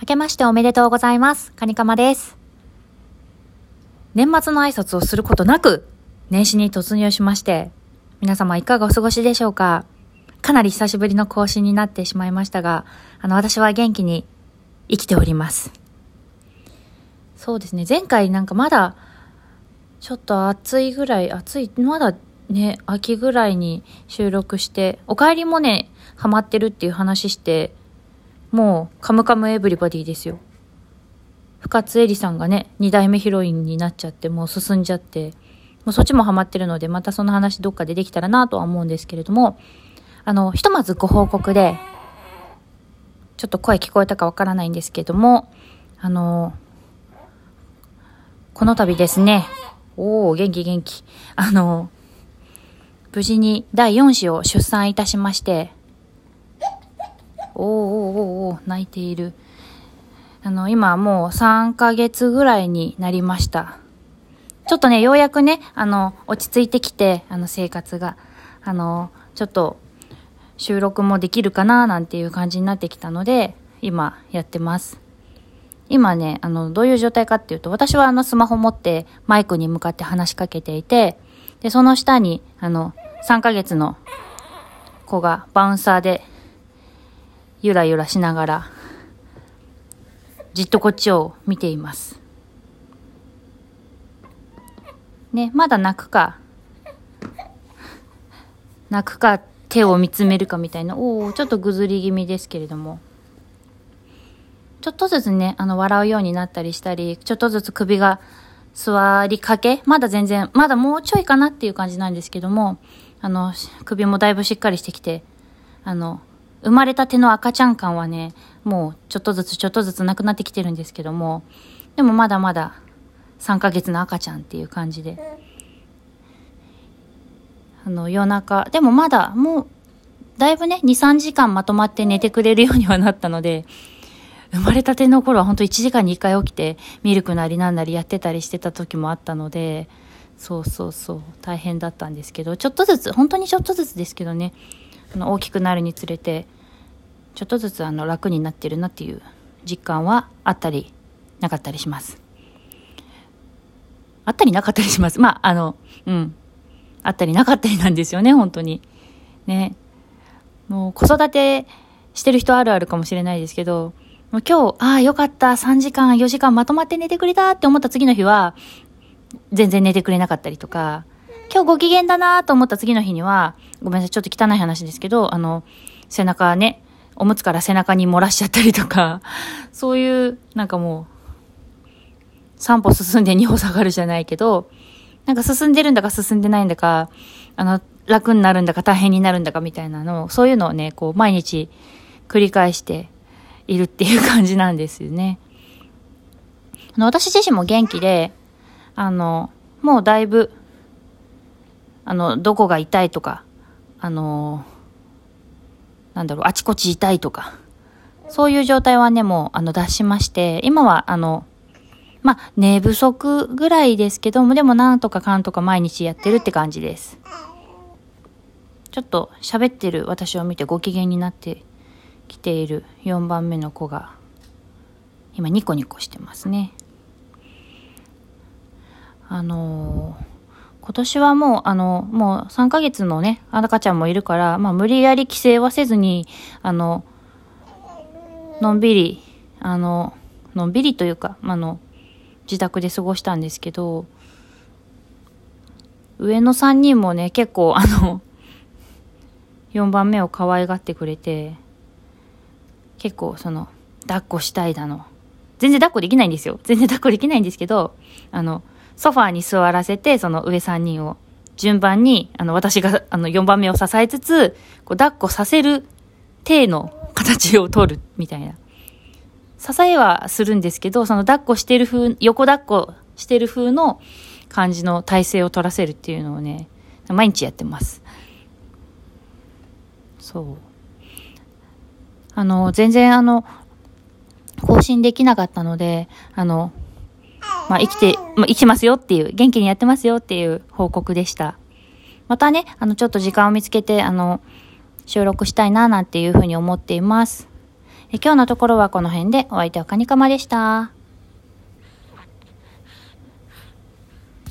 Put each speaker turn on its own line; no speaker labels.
明けましておめでとうございます。カニカマです。年末の挨拶をすることなく、年始に突入しまして、皆様いかがお過ごしでしょうかかなり久しぶりの更新になってしまいましたが、あの、私は元気に生きております。そうですね、前回なんかまだ、ちょっと暑いぐらい、暑い、まだね、秋ぐらいに収録して、お帰りもね、ハマってるっていう話して、もう、カムカムエブリバディですよ。深津絵里さんがね、二代目ヒロインになっちゃって、もう進んじゃって、もうそっちもハマってるので、またその話どっかでできたらなとは思うんですけれども、あの、ひとまずご報告で、ちょっと声聞こえたかわからないんですけども、あの、この度ですね、おー、元気元気。あの、無事に第4子を出産いたしまして、おーおーおーお泣いている。あの、今もう3ヶ月ぐらいになりました。ちょっとね、ようやくね、あの、落ち着いてきて、あの、生活が。あの、ちょっと、収録もできるかななんていう感じになってきたので、今、やってます。今ね、あの、どういう状態かっていうと、私はあの、スマホ持ってマイクに向かって話しかけていて、で、その下に、あの、3ヶ月の子がバウンサーで、ゆらゆらしながら、じっとこっちを見ています。ね、まだ泣くか、泣くか手を見つめるかみたいな、おおちょっとぐずり気味ですけれども、ちょっとずつね、あの、笑うようになったりしたり、ちょっとずつ首が座りかけ、まだ全然、まだもうちょいかなっていう感じなんですけども、あの、首もだいぶしっかりしてきて、あの、生まれたての赤ちゃん感はね、もうちょっとずつちょっとずつなくなってきてるんですけども、でもまだまだ3ヶ月の赤ちゃんっていう感じで、あの、夜中、でもまだもう、だいぶね、2、3時間まとまって寝てくれるようにはなったので、生まれたての頃は本当1時間に1回起きて、ミルクなりなんなりやってたりしてた時もあったので、そうそうそう、大変だったんですけど、ちょっとずつ、本当にちょっとずつですけどね、あの大きくなるにつれて、ちょっとずつあの楽になってるなっていう実感はあったり、なかったりします。あったりなかったりします。まあ、あの、うん。あったりなかったりなんですよね、本当に。ね。もう子育てしてる人あるあるかもしれないですけど、もう今日、ああ、よかった、3時間、4時間まとまって寝てくれたって思った次の日は、全然寝てくれなかったりとか、今日ご機嫌だなと思った次の日には、ごめんなさい、ちょっと汚い話ですけど、あの、背中ね、おむつから背中に漏らしちゃったりとか、そういう、なんかもう、3歩進んで2歩下がるじゃないけど、なんか進んでるんだか進んでないんだか、あの、楽になるんだか大変になるんだかみたいなのを、そういうのをね、こう、毎日繰り返しているっていう感じなんですよね。あの、私自身も元気で、あの、もうだいぶ、あの、どこが痛いとか、あの、なんだろう、あちこち痛いとか、そういう状態はね、もう、あの、出しまして、今は、あの、まあ、寝不足ぐらいですけども、でもなんとかかんとか毎日やってるって感じです。ちょっと喋ってる私を見てご機嫌になってきている4番目の子が、今ニコニコしてますね。あのー今年はもう、あの、もう3ヶ月のね、赤ちゃんもいるから、まあ無理やり規制はせずに、あの、のんびり、あの、のんびりというか、まあの、自宅で過ごしたんですけど、上の3人もね、結構あの、4番目を可愛がってくれて、結構その、抱っこしたいだの。全然抱っこできないんですよ。全然抱っこできないんですけど、あの、ソファーに座らせて、その上3人を、順番に、あの、私が、あの、4番目を支えつつ、こう、抱っこさせる体の形を取る、みたいな。支えはするんですけど、その抱っこしてる風、横抱っこしてる風の感じの体勢を取らせるっていうのをね、毎日やってます。そう。あの、全然あの、更新できなかったので、あの、まあ、生きて、まあ、生きてますよっていう、元気にやってますよっていう報告でした。またね、あの、ちょっと時間を見つけて、あの、収録したいななんていうふうに思っています。今日のところはこの辺でお相手はカニカマでした。